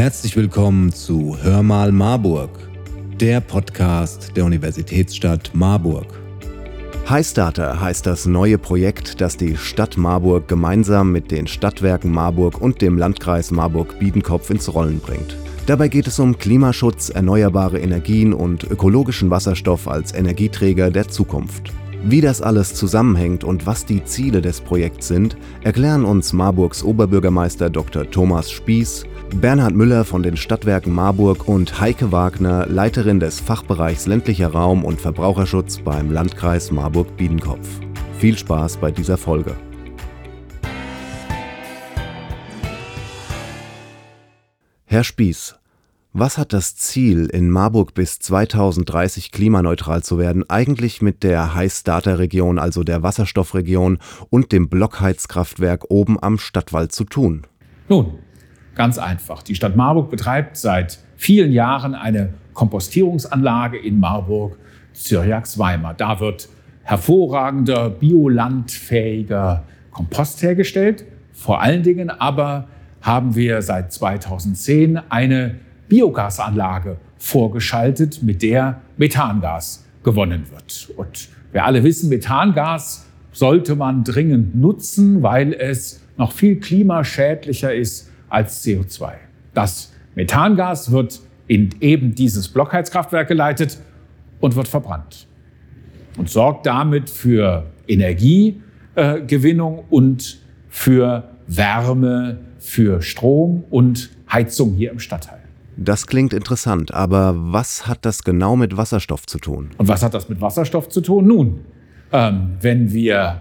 Herzlich willkommen zu Hör mal Marburg, der Podcast der Universitätsstadt Marburg. Highstarter heißt das neue Projekt, das die Stadt Marburg gemeinsam mit den Stadtwerken Marburg und dem Landkreis Marburg-Biedenkopf ins Rollen bringt. Dabei geht es um Klimaschutz, erneuerbare Energien und ökologischen Wasserstoff als Energieträger der Zukunft. Wie das alles zusammenhängt und was die Ziele des Projekts sind, erklären uns Marburgs Oberbürgermeister Dr. Thomas Spieß, Bernhard Müller von den Stadtwerken Marburg und Heike Wagner, Leiterin des Fachbereichs ländlicher Raum und Verbraucherschutz beim Landkreis Marburg-Biedenkopf. Viel Spaß bei dieser Folge. Herr Spieß, was hat das Ziel, in Marburg bis 2030 klimaneutral zu werden, eigentlich mit der Heiß-Data-Region, also der Wasserstoffregion und dem Blockheizkraftwerk oben am Stadtwald zu tun? Nun, ganz einfach. Die Stadt Marburg betreibt seit vielen Jahren eine Kompostierungsanlage in Marburg, Zyrjaks-Weimar. Da wird hervorragender, biolandfähiger Kompost hergestellt. Vor allen Dingen aber haben wir seit 2010 eine Biogasanlage vorgeschaltet, mit der Methangas gewonnen wird. Und wir alle wissen, Methangas sollte man dringend nutzen, weil es noch viel klimaschädlicher ist als CO2. Das Methangas wird in eben dieses Blockheizkraftwerk geleitet und wird verbrannt und sorgt damit für Energiegewinnung und für Wärme, für Strom und Heizung hier im Stadtteil. Das klingt interessant, aber was hat das genau mit Wasserstoff zu tun? Und was hat das mit Wasserstoff zu tun? Nun, ähm, wenn wir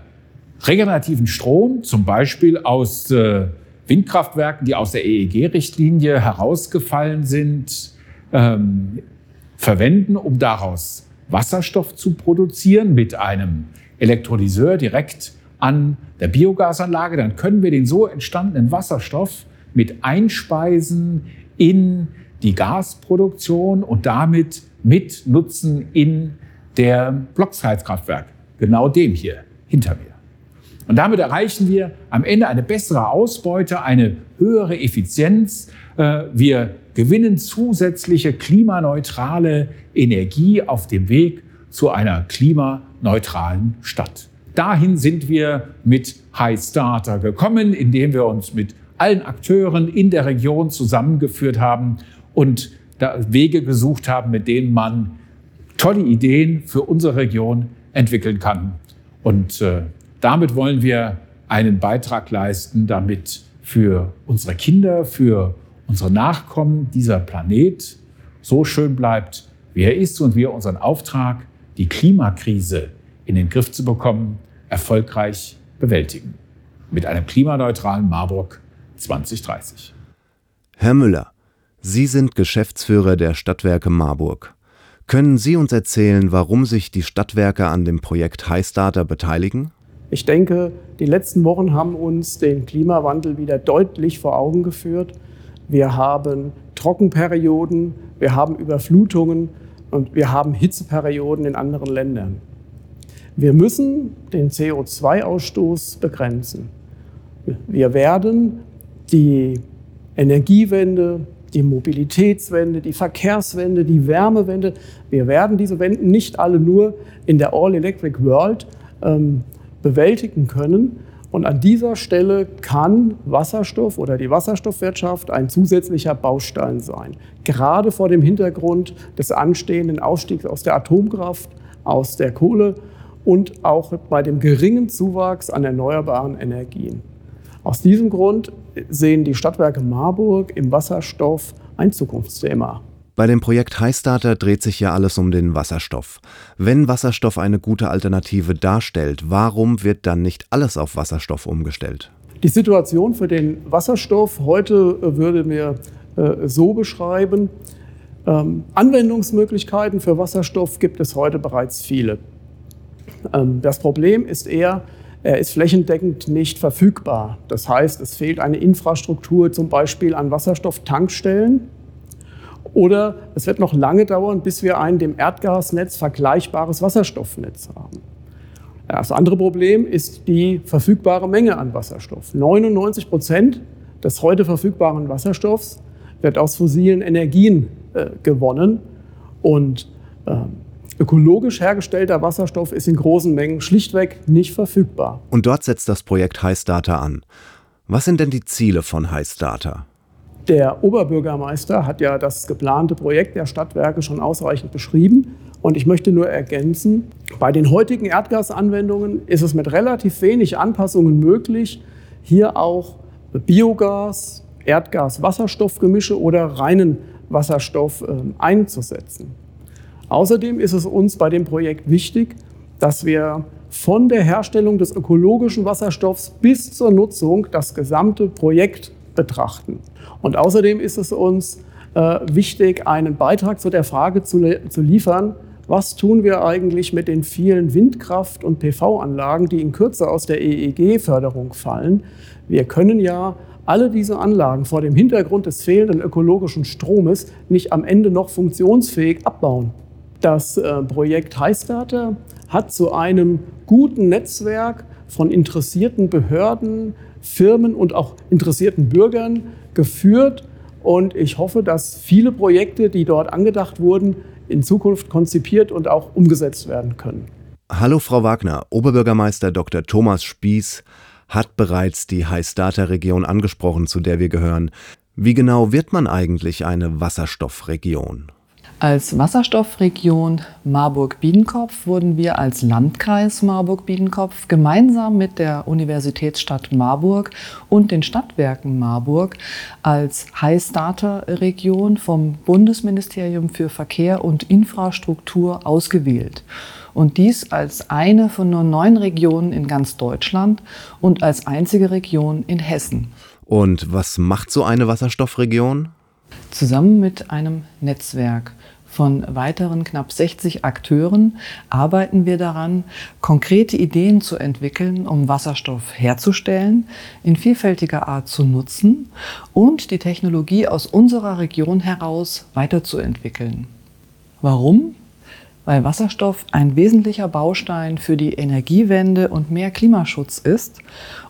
regenerativen Strom, zum Beispiel aus äh, Windkraftwerken, die aus der EEG-Richtlinie herausgefallen sind, ähm, verwenden, um daraus Wasserstoff zu produzieren mit einem Elektrolyseur direkt an der Biogasanlage, dann können wir den so entstandenen Wasserstoff mit einspeisen in die Gasproduktion und damit mitnutzen in der Blockheizkraftwerk, genau dem hier hinter mir. Und damit erreichen wir am Ende eine bessere Ausbeute, eine höhere Effizienz. Äh, wir gewinnen zusätzliche klimaneutrale Energie auf dem Weg zu einer klimaneutralen Stadt. Dahin sind wir mit High Starter gekommen, indem wir uns mit allen Akteuren in der Region zusammengeführt haben und Wege gesucht haben, mit denen man tolle Ideen für unsere Region entwickeln kann. Und äh, damit wollen wir einen Beitrag leisten, damit für unsere Kinder, für unsere Nachkommen dieser Planet so schön bleibt, wie er ist und wir unseren Auftrag, die Klimakrise in den Griff zu bekommen, erfolgreich bewältigen. Mit einem klimaneutralen Marburg 2030. Herr Müller, Sie sind Geschäftsführer der Stadtwerke Marburg. Können Sie uns erzählen, warum sich die Stadtwerke an dem Projekt Highstarter beteiligen? Ich denke, die letzten Wochen haben uns den Klimawandel wieder deutlich vor Augen geführt. Wir haben Trockenperioden, wir haben Überflutungen und wir haben Hitzeperioden in anderen Ländern. Wir müssen den CO2-Ausstoß begrenzen. Wir werden die Energiewende, die Mobilitätswende, die Verkehrswende, die Wärmewende. Wir werden diese Wenden nicht alle nur in der All-Electric World ähm, bewältigen können. Und an dieser Stelle kann Wasserstoff oder die Wasserstoffwirtschaft ein zusätzlicher Baustein sein. Gerade vor dem Hintergrund des anstehenden Ausstiegs aus der Atomkraft, aus der Kohle und auch bei dem geringen Zuwachs an erneuerbaren Energien. Aus diesem Grund sehen die Stadtwerke Marburg im Wasserstoff ein Zukunftsthema. Bei dem Projekt Highstarter dreht sich ja alles um den Wasserstoff. Wenn Wasserstoff eine gute Alternative darstellt, warum wird dann nicht alles auf Wasserstoff umgestellt? Die Situation für den Wasserstoff heute äh, würde mir äh, so beschreiben. Ähm, Anwendungsmöglichkeiten für Wasserstoff gibt es heute bereits viele. Ähm, das Problem ist eher, er ist flächendeckend nicht verfügbar. Das heißt, es fehlt eine Infrastruktur zum Beispiel an Wasserstofftankstellen. Oder es wird noch lange dauern, bis wir ein dem Erdgasnetz vergleichbares Wasserstoffnetz haben. Das andere Problem ist die verfügbare Menge an Wasserstoff. 99 Prozent des heute verfügbaren Wasserstoffs wird aus fossilen Energien äh, gewonnen und äh, ökologisch hergestellter Wasserstoff ist in großen Mengen schlichtweg nicht verfügbar. Und dort setzt das Projekt Heiß Data an. Was sind denn die Ziele von Heiß Data? Der Oberbürgermeister hat ja das geplante Projekt der Stadtwerke schon ausreichend beschrieben. Und ich möchte nur ergänzen, bei den heutigen Erdgasanwendungen ist es mit relativ wenig Anpassungen möglich, hier auch Biogas, Erdgas-Wasserstoffgemische oder reinen Wasserstoff äh, einzusetzen. Außerdem ist es uns bei dem Projekt wichtig, dass wir von der Herstellung des ökologischen Wasserstoffs bis zur Nutzung das gesamte Projekt betrachten. Und außerdem ist es uns äh, wichtig, einen Beitrag zu der Frage zu, zu liefern, was tun wir eigentlich mit den vielen Windkraft- und PV-Anlagen, die in Kürze aus der EEG-Förderung fallen. Wir können ja alle diese Anlagen vor dem Hintergrund des fehlenden ökologischen Stromes nicht am Ende noch funktionsfähig abbauen. Das äh, Projekt Highstarter hat zu einem guten Netzwerk von interessierten Behörden, Firmen und auch interessierten Bürgern geführt. Und ich hoffe, dass viele Projekte, die dort angedacht wurden, in Zukunft konzipiert und auch umgesetzt werden können. Hallo Frau Wagner, Oberbürgermeister Dr. Thomas Spieß hat bereits die High-Starter-Region angesprochen, zu der wir gehören. Wie genau wird man eigentlich eine Wasserstoffregion? Als Wasserstoffregion Marburg-Biedenkopf wurden wir als Landkreis Marburg-Biedenkopf gemeinsam mit der Universitätsstadt Marburg und den Stadtwerken Marburg als High-Starter-Region vom Bundesministerium für Verkehr und Infrastruktur ausgewählt. Und dies als eine von nur neun Regionen in ganz Deutschland und als einzige Region in Hessen. Und was macht so eine Wasserstoffregion? Zusammen mit einem Netzwerk von weiteren knapp 60 Akteuren arbeiten wir daran, konkrete Ideen zu entwickeln, um Wasserstoff herzustellen, in vielfältiger Art zu nutzen und die Technologie aus unserer Region heraus weiterzuentwickeln. Warum? Weil Wasserstoff ein wesentlicher Baustein für die Energiewende und mehr Klimaschutz ist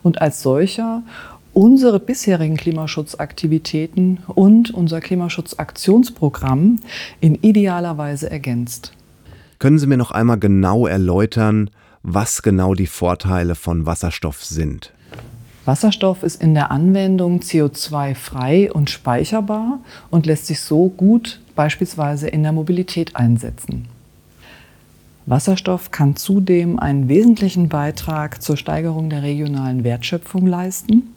und als solcher unsere bisherigen Klimaschutzaktivitäten und unser Klimaschutzaktionsprogramm in idealer Weise ergänzt. Können Sie mir noch einmal genau erläutern, was genau die Vorteile von Wasserstoff sind? Wasserstoff ist in der Anwendung CO2-frei und speicherbar und lässt sich so gut beispielsweise in der Mobilität einsetzen. Wasserstoff kann zudem einen wesentlichen Beitrag zur Steigerung der regionalen Wertschöpfung leisten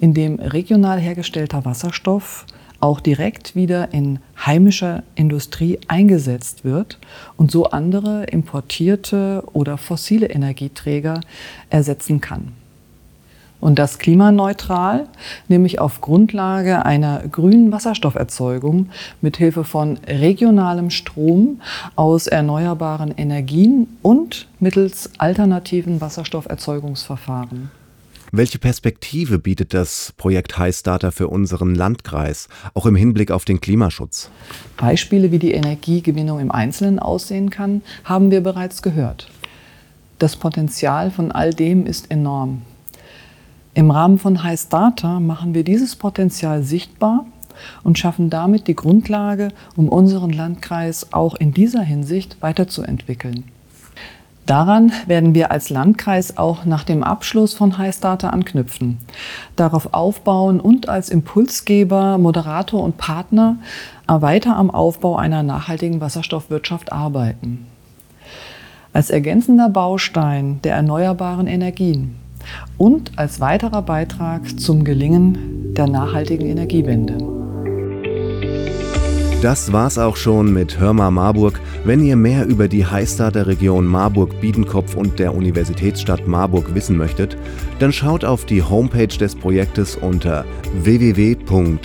in dem regional hergestellter Wasserstoff auch direkt wieder in heimischer Industrie eingesetzt wird und so andere importierte oder fossile Energieträger ersetzen kann. Und das klimaneutral, nämlich auf Grundlage einer grünen Wasserstofferzeugung mit Hilfe von regionalem Strom aus erneuerbaren Energien und mittels alternativen Wasserstofferzeugungsverfahren. Welche Perspektive bietet das Projekt High Starter für unseren Landkreis, auch im Hinblick auf den Klimaschutz? Beispiele, wie die Energiegewinnung im Einzelnen aussehen kann, haben wir bereits gehört. Das Potenzial von all dem ist enorm. Im Rahmen von High Starter machen wir dieses Potenzial sichtbar und schaffen damit die Grundlage, um unseren Landkreis auch in dieser Hinsicht weiterzuentwickeln. Daran werden wir als Landkreis auch nach dem Abschluss von High Starter anknüpfen, darauf aufbauen und als Impulsgeber, Moderator und Partner weiter am Aufbau einer nachhaltigen Wasserstoffwirtschaft arbeiten. Als ergänzender Baustein der erneuerbaren Energien und als weiterer Beitrag zum Gelingen der nachhaltigen Energiewende. Das war's auch schon mit Hörmar Marburg. Wenn ihr mehr über die Highstar der Region Marburg-Biedenkopf und der Universitätsstadt Marburg wissen möchtet, dann schaut auf die Homepage des Projektes unter www.hi.land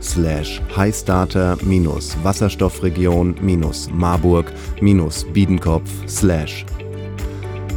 slash highstarter-wasserstoffregion-marburg-biedenkopf slash